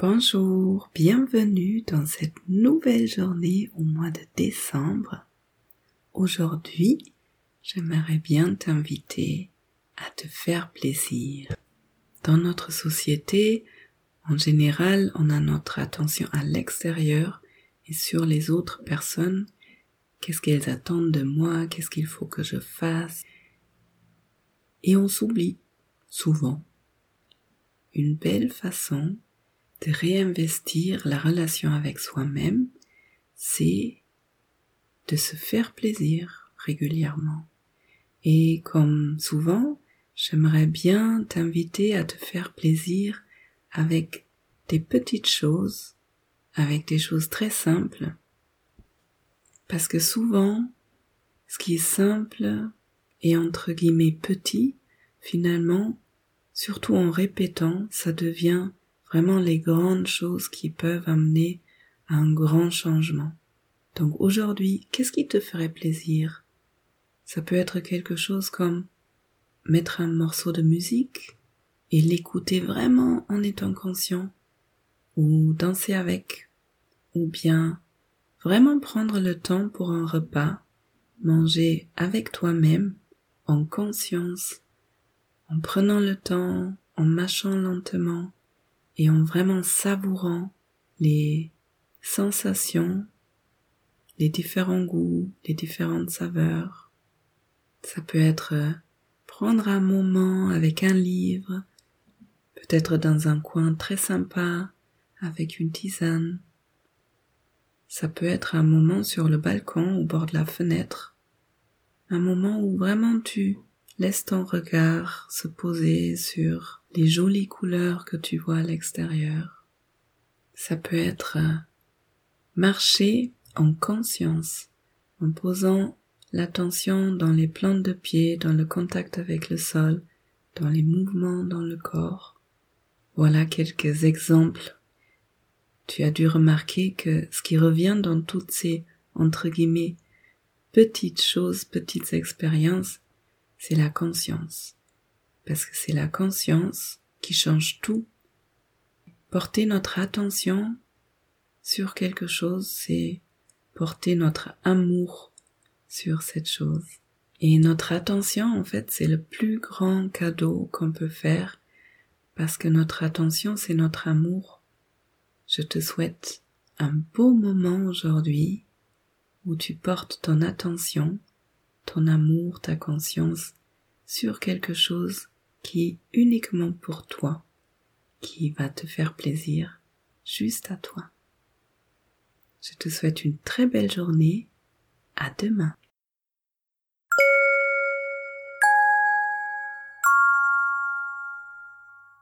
Bonjour, bienvenue dans cette nouvelle journée au mois de décembre. Aujourd'hui, j'aimerais bien t'inviter à te faire plaisir. Dans notre société, en général, on a notre attention à l'extérieur et sur les autres personnes. Qu'est-ce qu'elles attendent de moi? Qu'est-ce qu'il faut que je fasse? Et on s'oublie, souvent. Une belle façon de réinvestir la relation avec soi-même, c'est de se faire plaisir régulièrement. Et comme souvent, j'aimerais bien t'inviter à te faire plaisir avec des petites choses, avec des choses très simples. Parce que souvent, ce qui est simple et entre guillemets petit, finalement, surtout en répétant, ça devient vraiment les grandes choses qui peuvent amener à un grand changement. Donc aujourd'hui, qu'est-ce qui te ferait plaisir? Ça peut être quelque chose comme mettre un morceau de musique et l'écouter vraiment en étant conscient, ou danser avec, ou bien vraiment prendre le temps pour un repas, manger avec toi-même, en conscience, en prenant le temps, en mâchant lentement, et en vraiment savourant les sensations, les différents goûts, les différentes saveurs. Ça peut être euh, prendre un moment avec un livre, peut-être dans un coin très sympa avec une tisane. Ça peut être un moment sur le balcon au bord de la fenêtre, un moment où vraiment tu laisses ton regard se poser sur les jolies couleurs que tu vois à l'extérieur. Ça peut être euh, marcher en conscience, en posant l'attention dans les plantes de pied, dans le contact avec le sol, dans les mouvements dans le corps. Voilà quelques exemples. Tu as dû remarquer que ce qui revient dans toutes ces, entre guillemets, petites choses, petites expériences, c'est la conscience parce que c'est la conscience qui change tout. Porter notre attention sur quelque chose, c'est porter notre amour sur cette chose. Et notre attention, en fait, c'est le plus grand cadeau qu'on peut faire parce que notre attention, c'est notre amour. Je te souhaite un beau moment aujourd'hui où tu portes ton attention, ton amour, ta conscience sur quelque chose qui est uniquement pour toi, qui va te faire plaisir juste à toi. Je te souhaite une très belle journée. À demain.